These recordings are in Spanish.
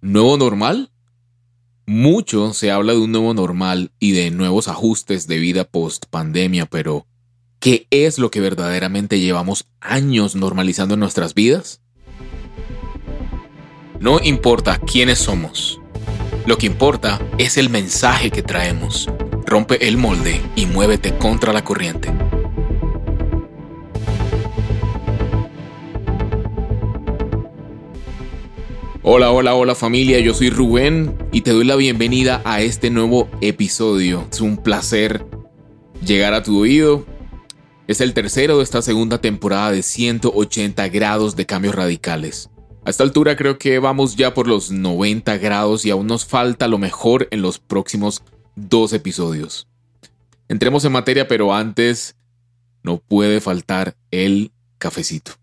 ¿Nuevo normal? Mucho se habla de un nuevo normal y de nuevos ajustes de vida post pandemia, pero ¿qué es lo que verdaderamente llevamos años normalizando en nuestras vidas? No importa quiénes somos, lo que importa es el mensaje que traemos. Rompe el molde y muévete contra la corriente. Hola, hola, hola familia, yo soy Rubén y te doy la bienvenida a este nuevo episodio. Es un placer llegar a tu oído. Es el tercero de esta segunda temporada de 180 grados de cambios radicales. A esta altura creo que vamos ya por los 90 grados y aún nos falta lo mejor en los próximos dos episodios. Entremos en materia, pero antes no puede faltar el cafecito.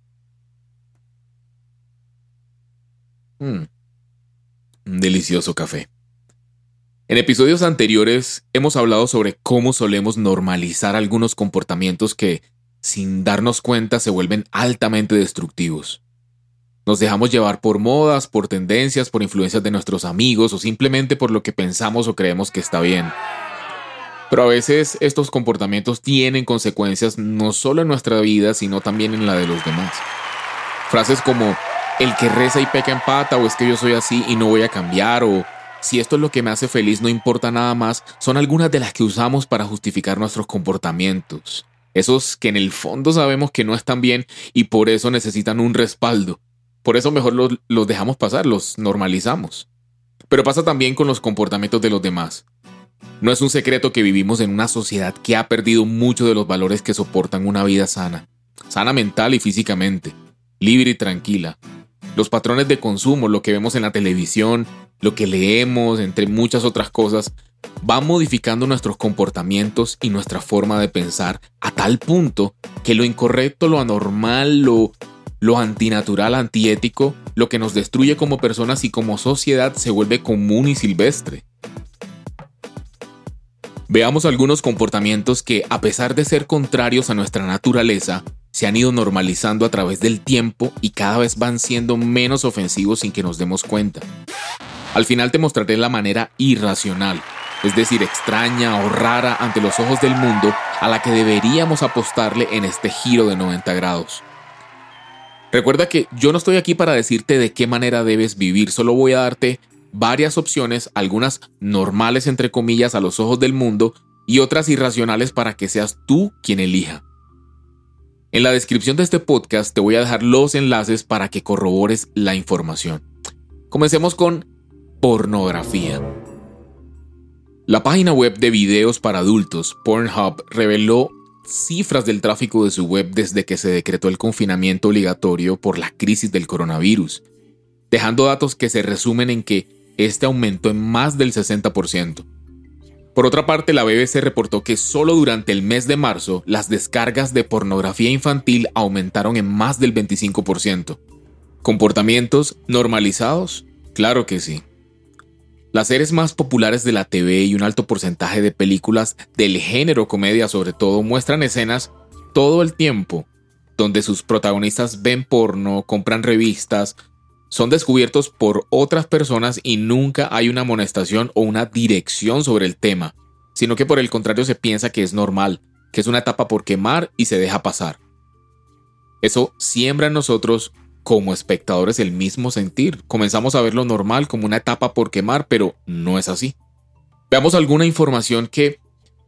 Mm. Un delicioso café. En episodios anteriores hemos hablado sobre cómo solemos normalizar algunos comportamientos que, sin darnos cuenta, se vuelven altamente destructivos. Nos dejamos llevar por modas, por tendencias, por influencias de nuestros amigos o simplemente por lo que pensamos o creemos que está bien. Pero a veces estos comportamientos tienen consecuencias no solo en nuestra vida, sino también en la de los demás. Frases como el que reza y peca empata o es que yo soy así y no voy a cambiar o si esto es lo que me hace feliz no importa nada más, son algunas de las que usamos para justificar nuestros comportamientos. Esos que en el fondo sabemos que no están bien y por eso necesitan un respaldo. Por eso mejor los, los dejamos pasar, los normalizamos. Pero pasa también con los comportamientos de los demás. No es un secreto que vivimos en una sociedad que ha perdido mucho de los valores que soportan una vida sana, sana mental y físicamente, libre y tranquila, los patrones de consumo, lo que vemos en la televisión, lo que leemos, entre muchas otras cosas, van modificando nuestros comportamientos y nuestra forma de pensar a tal punto que lo incorrecto, lo anormal, lo, lo antinatural, antiético, lo que nos destruye como personas y como sociedad se vuelve común y silvestre. Veamos algunos comportamientos que, a pesar de ser contrarios a nuestra naturaleza, se han ido normalizando a través del tiempo y cada vez van siendo menos ofensivos sin que nos demos cuenta. Al final te mostraré la manera irracional, es decir, extraña o rara ante los ojos del mundo a la que deberíamos apostarle en este giro de 90 grados. Recuerda que yo no estoy aquí para decirte de qué manera debes vivir, solo voy a darte varias opciones, algunas normales entre comillas a los ojos del mundo y otras irracionales para que seas tú quien elija. En la descripción de este podcast te voy a dejar los enlaces para que corrobores la información. Comencemos con pornografía. La página web de videos para adultos, Pornhub, reveló cifras del tráfico de su web desde que se decretó el confinamiento obligatorio por la crisis del coronavirus, dejando datos que se resumen en que este aumentó en más del 60%. Por otra parte, la BBC reportó que solo durante el mes de marzo las descargas de pornografía infantil aumentaron en más del 25%. ¿Comportamientos normalizados? Claro que sí. Las series más populares de la TV y un alto porcentaje de películas del género comedia sobre todo muestran escenas todo el tiempo donde sus protagonistas ven porno, compran revistas, son descubiertos por otras personas y nunca hay una amonestación o una dirección sobre el tema, sino que por el contrario se piensa que es normal, que es una etapa por quemar y se deja pasar. Eso siembra en nosotros como espectadores el mismo sentir. Comenzamos a ver lo normal como una etapa por quemar, pero no es así. Veamos alguna información que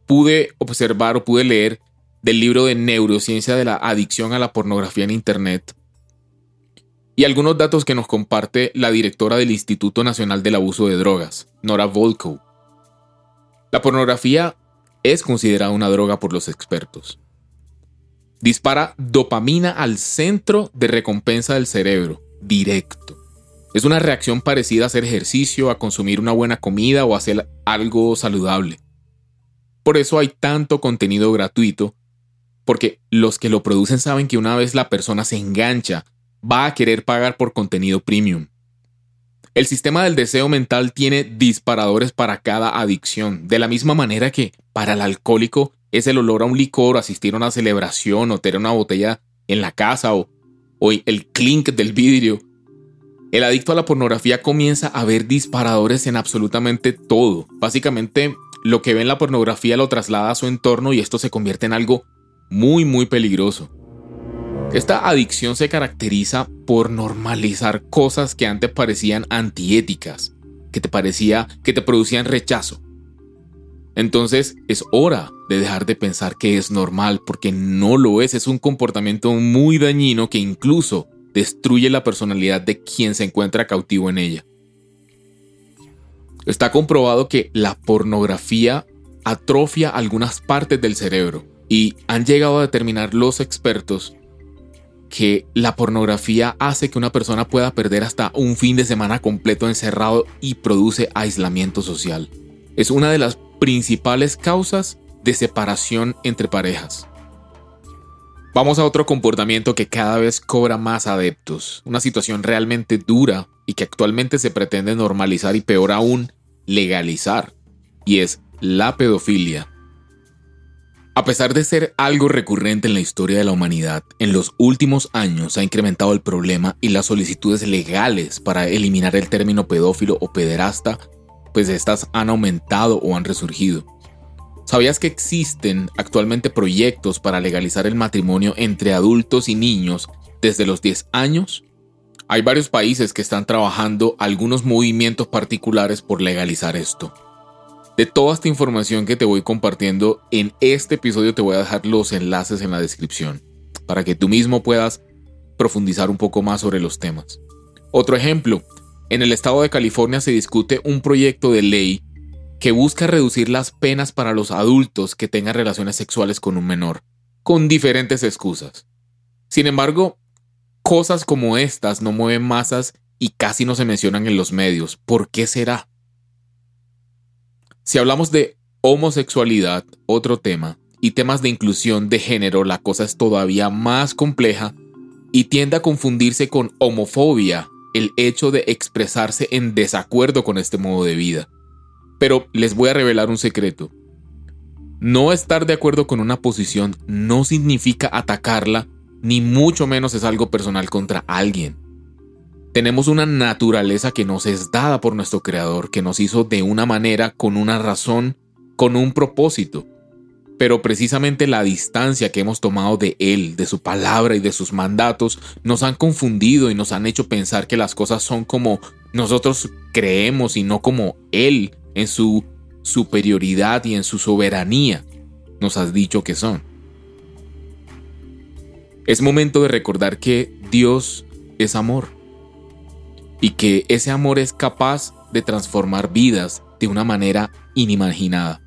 pude observar o pude leer del libro de Neurociencia de la Adicción a la Pornografía en Internet y algunos datos que nos comparte la directora del Instituto Nacional del Abuso de Drogas, Nora Volkow. La pornografía es considerada una droga por los expertos. Dispara dopamina al centro de recompensa del cerebro, directo. Es una reacción parecida a hacer ejercicio, a consumir una buena comida o hacer algo saludable. Por eso hay tanto contenido gratuito, porque los que lo producen saben que una vez la persona se engancha va a querer pagar por contenido premium. El sistema del deseo mental tiene disparadores para cada adicción, de la misma manera que para el alcohólico es el olor a un licor, asistir a una celebración o tener una botella en la casa o, o el clink del vidrio. El adicto a la pornografía comienza a ver disparadores en absolutamente todo. Básicamente, lo que ve en la pornografía lo traslada a su entorno y esto se convierte en algo muy, muy peligroso. Esta adicción se caracteriza por normalizar cosas que antes parecían antiéticas, que te parecía que te producían rechazo. Entonces es hora de dejar de pensar que es normal porque no lo es, es un comportamiento muy dañino que incluso destruye la personalidad de quien se encuentra cautivo en ella. Está comprobado que la pornografía atrofia algunas partes del cerebro y han llegado a determinar los expertos que la pornografía hace que una persona pueda perder hasta un fin de semana completo encerrado y produce aislamiento social. Es una de las principales causas de separación entre parejas. Vamos a otro comportamiento que cada vez cobra más adeptos, una situación realmente dura y que actualmente se pretende normalizar y peor aún, legalizar, y es la pedofilia. A pesar de ser algo recurrente en la historia de la humanidad, en los últimos años ha incrementado el problema y las solicitudes legales para eliminar el término pedófilo o pederasta, pues estas han aumentado o han resurgido. ¿Sabías que existen actualmente proyectos para legalizar el matrimonio entre adultos y niños desde los 10 años? Hay varios países que están trabajando algunos movimientos particulares por legalizar esto. De toda esta información que te voy compartiendo en este episodio te voy a dejar los enlaces en la descripción para que tú mismo puedas profundizar un poco más sobre los temas. Otro ejemplo, en el estado de California se discute un proyecto de ley que busca reducir las penas para los adultos que tengan relaciones sexuales con un menor, con diferentes excusas. Sin embargo, cosas como estas no mueven masas y casi no se mencionan en los medios. ¿Por qué será? Si hablamos de homosexualidad, otro tema, y temas de inclusión de género, la cosa es todavía más compleja y tiende a confundirse con homofobia, el hecho de expresarse en desacuerdo con este modo de vida. Pero les voy a revelar un secreto. No estar de acuerdo con una posición no significa atacarla, ni mucho menos es algo personal contra alguien. Tenemos una naturaleza que nos es dada por nuestro Creador, que nos hizo de una manera, con una razón, con un propósito. Pero precisamente la distancia que hemos tomado de Él, de su palabra y de sus mandatos, nos han confundido y nos han hecho pensar que las cosas son como nosotros creemos y no como Él en su superioridad y en su soberanía nos has dicho que son. Es momento de recordar que Dios es amor y que ese amor es capaz de transformar vidas de una manera inimaginada.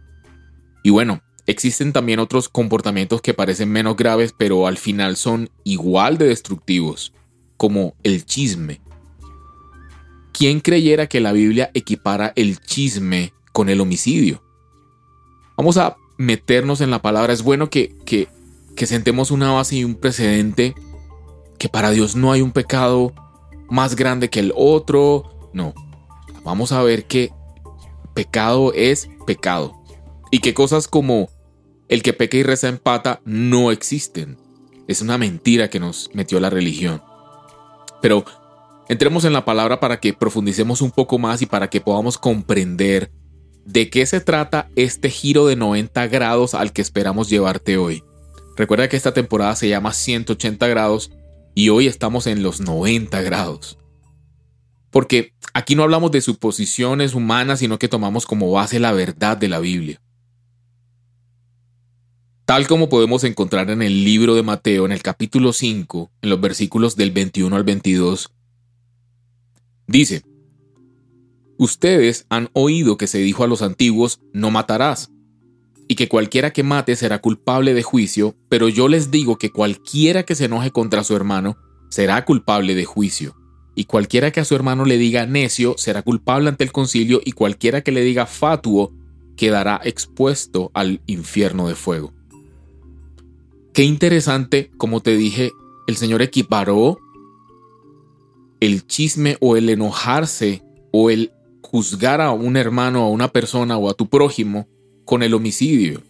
Y bueno, existen también otros comportamientos que parecen menos graves pero al final son igual de destructivos, como el chisme. ¿Quién creyera que la Biblia equipara el chisme con el homicidio? Vamos a meternos en la palabra. Es bueno que, que, que sentemos una base y un precedente que para Dios no hay un pecado más grande que el otro. No. Vamos a ver que pecado es pecado. Y que cosas como el que peca y reza empata no existen. Es una mentira que nos metió la religión. Pero entremos en la palabra para que profundicemos un poco más y para que podamos comprender de qué se trata este giro de 90 grados al que esperamos llevarte hoy. Recuerda que esta temporada se llama 180 grados y hoy estamos en los 90 grados. Porque aquí no hablamos de suposiciones humanas, sino que tomamos como base la verdad de la Biblia. Tal como podemos encontrar en el libro de Mateo, en el capítulo 5, en los versículos del 21 al 22, dice, Ustedes han oído que se dijo a los antiguos, no matarás, y que cualquiera que mate será culpable de juicio, pero yo les digo que cualquiera que se enoje contra su hermano será culpable de juicio. Y cualquiera que a su hermano le diga necio será culpable ante el concilio y cualquiera que le diga fatuo quedará expuesto al infierno de fuego. Qué interesante, como te dije, el Señor equiparó el chisme o el enojarse o el juzgar a un hermano, a una persona o a tu prójimo con el homicidio.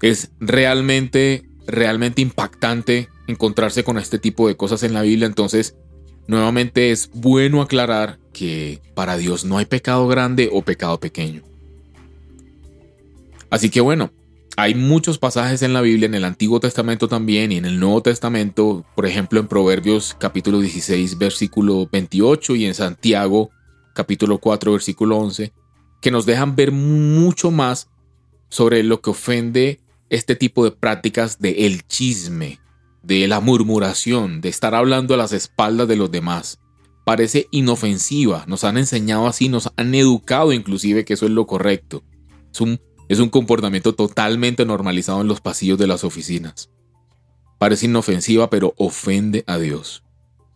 Es realmente, realmente impactante encontrarse con este tipo de cosas en la Biblia. Entonces, nuevamente es bueno aclarar que para Dios no hay pecado grande o pecado pequeño. Así que bueno, hay muchos pasajes en la Biblia, en el Antiguo Testamento también y en el Nuevo Testamento, por ejemplo en Proverbios capítulo 16 versículo 28 y en Santiago capítulo 4 versículo 11, que nos dejan ver mucho más sobre lo que ofende este tipo de prácticas de el chisme, de la murmuración, de estar hablando a las espaldas de los demás. Parece inofensiva, nos han enseñado así, nos han educado inclusive que eso es lo correcto. Es un es un comportamiento totalmente normalizado en los pasillos de las oficinas. Parece inofensiva, pero ofende a Dios.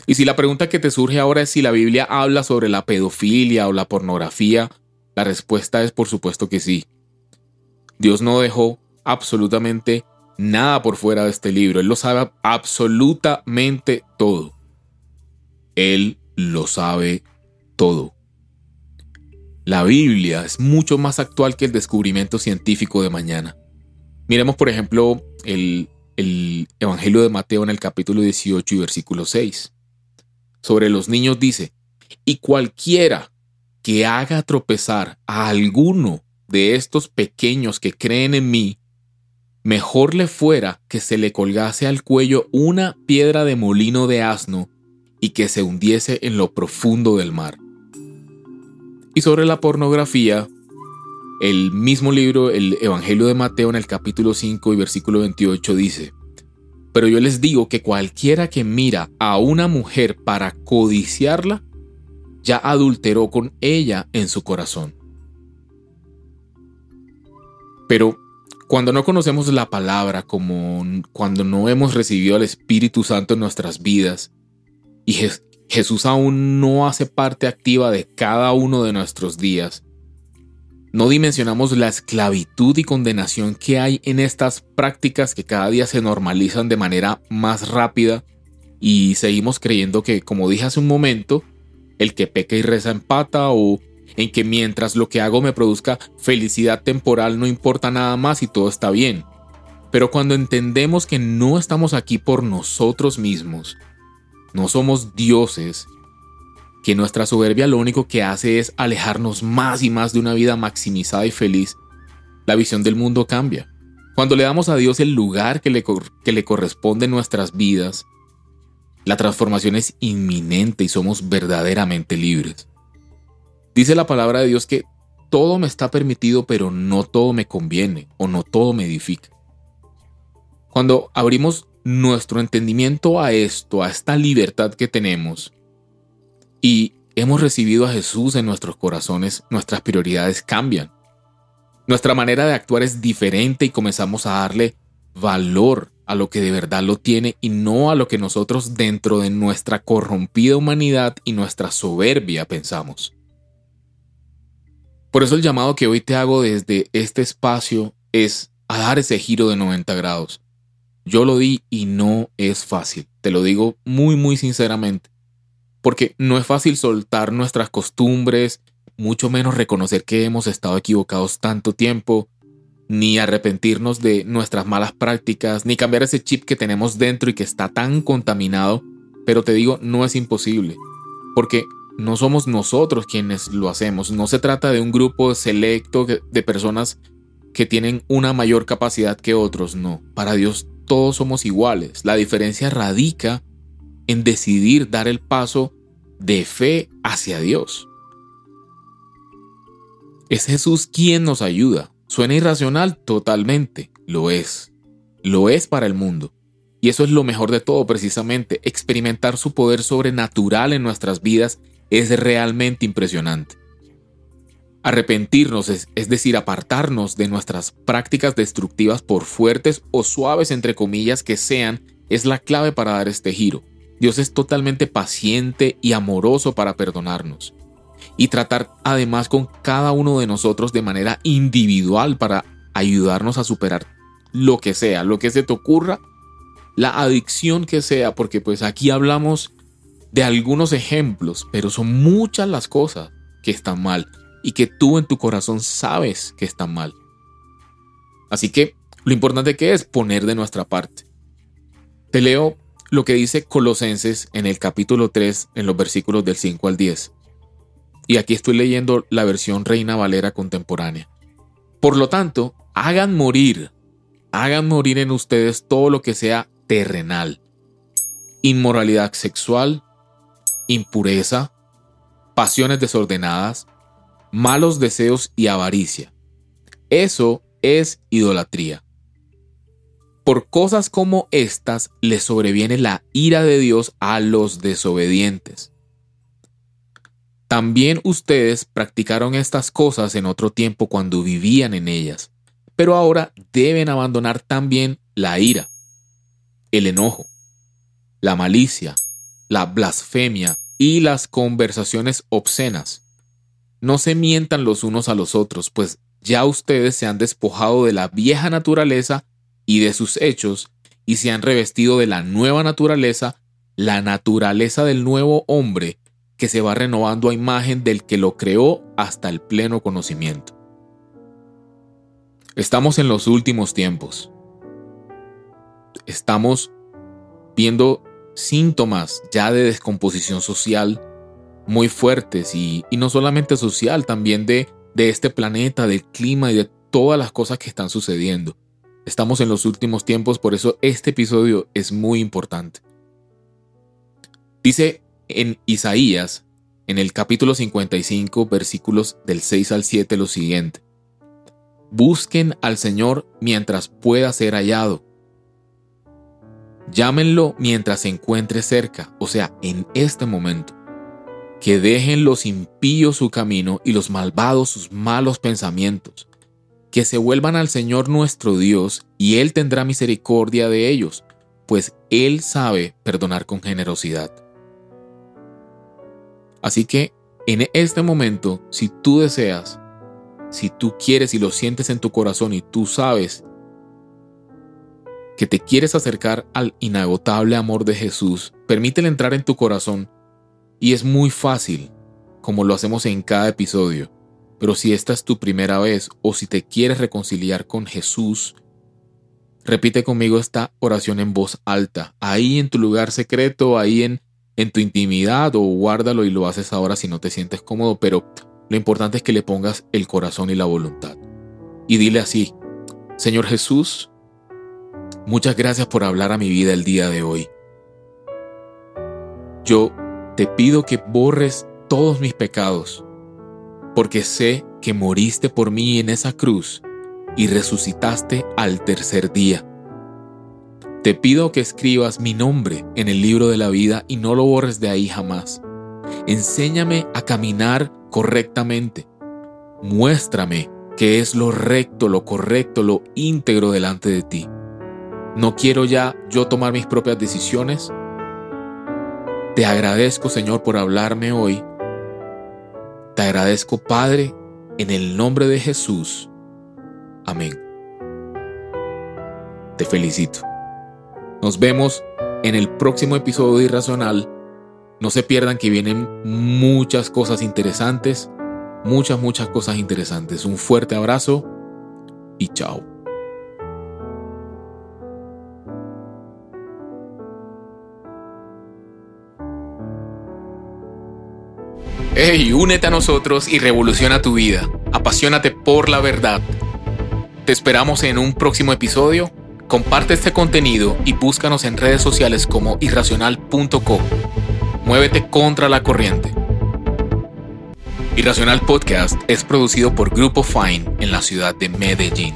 Y si la pregunta que te surge ahora es si la Biblia habla sobre la pedofilia o la pornografía, la respuesta es por supuesto que sí. Dios no dejó absolutamente nada por fuera de este libro. Él lo sabe absolutamente todo. Él lo sabe todo. La Biblia es mucho más actual que el descubrimiento científico de mañana. Miremos, por ejemplo, el, Evangelio de Mateo en el capítulo 18 y versículo 6. Sobre los niños dice, y cualquiera que haga tropezar a alguno de estos pequeños que creen en mí, mejor le fuera que se le colgase al cuello una piedra de molino de asno y que se hundiese en lo profundo del mar. Y sobre la pornografía, el mismo libro, el Evangelio de Mateo en el capítulo 5 y versículo 28 dice, Pero yo les digo que cualquiera que mira a una mujer para codiciarla, ya adulteró con ella en su corazón. Pero cuando no conocemos la palabra, como cuando no hemos recibido al Espíritu Santo en nuestras vidas, y Jesús aún no hace parte activa de cada uno de nuestros días. No dimensionamos la esclavitud y condenación que hay en estas prácticas que cada día se normalizan de manera más rápida y seguimos creyendo que, como dije hace un momento, el que peca y reza empata o en que mientras lo que hago me produzca felicidad temporal no importa nada más y todo está bien. Pero cuando entendemos que no estamos aquí por nosotros mismos, no somos dioses, que nuestra soberbia lo único que hace es alejarnos más y más de una vida maximizada y feliz, la visión del mundo cambia. Cuando le damos a Dios el lugar que le, que le corresponde en nuestras vidas, la transformación es inminente y somos verdaderamente libres. Dice la palabra de Dios que todo me está permitido, pero no todo me conviene o no todo me edifica. Cuando abrimos nuestro entendimiento a esto, a esta libertad que tenemos, y hemos recibido a Jesús en nuestros corazones, nuestras prioridades cambian. Nuestra manera de actuar es diferente y comenzamos a darle valor a lo que de verdad lo tiene y no a lo que nosotros dentro de nuestra corrompida humanidad y nuestra soberbia pensamos. Por eso el llamado que hoy te hago desde este espacio es a dar ese giro de 90 grados, yo lo di y no es fácil, te lo digo muy muy sinceramente, porque no es fácil soltar nuestras costumbres, mucho menos reconocer que hemos estado equivocados tanto tiempo, ni arrepentirnos de nuestras malas prácticas, ni cambiar ese chip que tenemos dentro y que está tan contaminado, pero te digo, no es imposible, porque no somos nosotros quienes lo hacemos, no se trata de un grupo selecto de personas que tienen una mayor capacidad que otros, no, para Dios todos somos iguales. La diferencia radica en decidir dar el paso de fe hacia Dios. Es Jesús quien nos ayuda. Suena irracional totalmente, lo es. Lo es para el mundo. Y eso es lo mejor de todo precisamente. Experimentar su poder sobrenatural en nuestras vidas es realmente impresionante. Arrepentirnos, es, decir, apartarnos de nuestras prácticas destructivas por fuertes o suaves entre comillas que sean, es la clave para dar este giro. Dios es totalmente paciente y amoroso para perdonarnos. Y tratar además con cada uno de nosotros de manera individual para ayudarnos a superar lo que sea, lo que se te ocurra, la adicción que sea, porque pues aquí hablamos de algunos ejemplos, pero son muchas las cosas que están mal y que tú en tu corazón sabes que está mal. Así que lo importante que es poner de nuestra parte. Te leo lo que dice Colosenses en el capítulo 3, en los versículos del 5 al 10. Y aquí estoy leyendo la versión Reina Valera contemporánea. Por lo tanto, hagan morir, hagan morir en ustedes todo lo que sea terrenal. Inmoralidad sexual, impureza, pasiones desordenadas, malos deseos y avaricia. Eso es idolatría. Por cosas como estas le sobreviene la ira de Dios a los desobedientes. También ustedes practicaron estas cosas en otro tiempo cuando vivían en ellas, pero ahora deben abandonar también la ira, el enojo, la malicia, la blasfemia y las conversaciones obscenas. No se mientan los unos a los otros, pues ya ustedes se han despojado de la vieja naturaleza y de sus hechos, y se han revestido de la nueva naturaleza, la naturaleza del nuevo hombre, que se va renovando a imagen del que lo creó hasta el pleno conocimiento. Estamos en los últimos tiempos. Estamos viendo síntomas ya de descomposición social muy fuertes y, no solamente social, también de, de este planeta, del clima y de todas las cosas que están sucediendo. Estamos en los últimos tiempos, por eso este episodio es muy importante. Dice en Isaías, en el capítulo 55, versículos del 6 al 7, lo siguiente. Busquen al Señor mientras pueda ser hallado. Llámenlo mientras se encuentre cerca, o sea, en este momento. Que dejen los impíos su camino y los malvados sus malos pensamientos que se vuelvan al Señor nuestro Dios, y Él tendrá misericordia de ellos, pues Él sabe perdonar con generosidad. Así que en este momento, si tú deseas, si tú quieres y lo sientes en tu corazón y tú sabes que te quieres acercar al inagotable amor de Jesús, permítele entrar en tu corazón y es muy fácil, como lo hacemos en cada episodio. Pero si esta es tu primera vez o si te quieres reconciliar con Jesús, repite conmigo esta oración en voz alta, ahí en tu lugar secreto, ahí en, en tu intimidad o guárdalo y lo haces ahora si no te sientes cómodo, pero lo importante es que le pongas el corazón y la voluntad. Y dile así, Señor Jesús, muchas gracias por hablar a mi vida el día de hoy. Yo te pido que borres todos mis pecados porque sé que moriste por mí en esa cruz y resucitaste al tercer día. Te pido que escribas mi nombre en el libro de la vida y no lo borres de ahí jamás. Enséñame a caminar correctamente. Muéstrame qué es lo recto, lo correcto, lo íntegro delante de ti. No quiero ya yo tomar mis propias decisiones. Te agradezco, Señor, por hablarme hoy te agradezco, Padre, en el nombre de Jesús. Amén. Te felicito. Nos vemos en el próximo episodio de Irracional. No se pierdan que vienen muchas cosas interesantes, muchas, muchas cosas interesantes. Un fuerte abrazo y chao. Hey, únete a nosotros y revoluciona tu vida. Apasionate por la verdad. Te esperamos en un próximo episodio. Comparte este contenido y búscanos en redes sociales como irracional.co. Muévete contra la corriente. Irracional Podcast es producido por Grupo Fine en la ciudad de Medellín.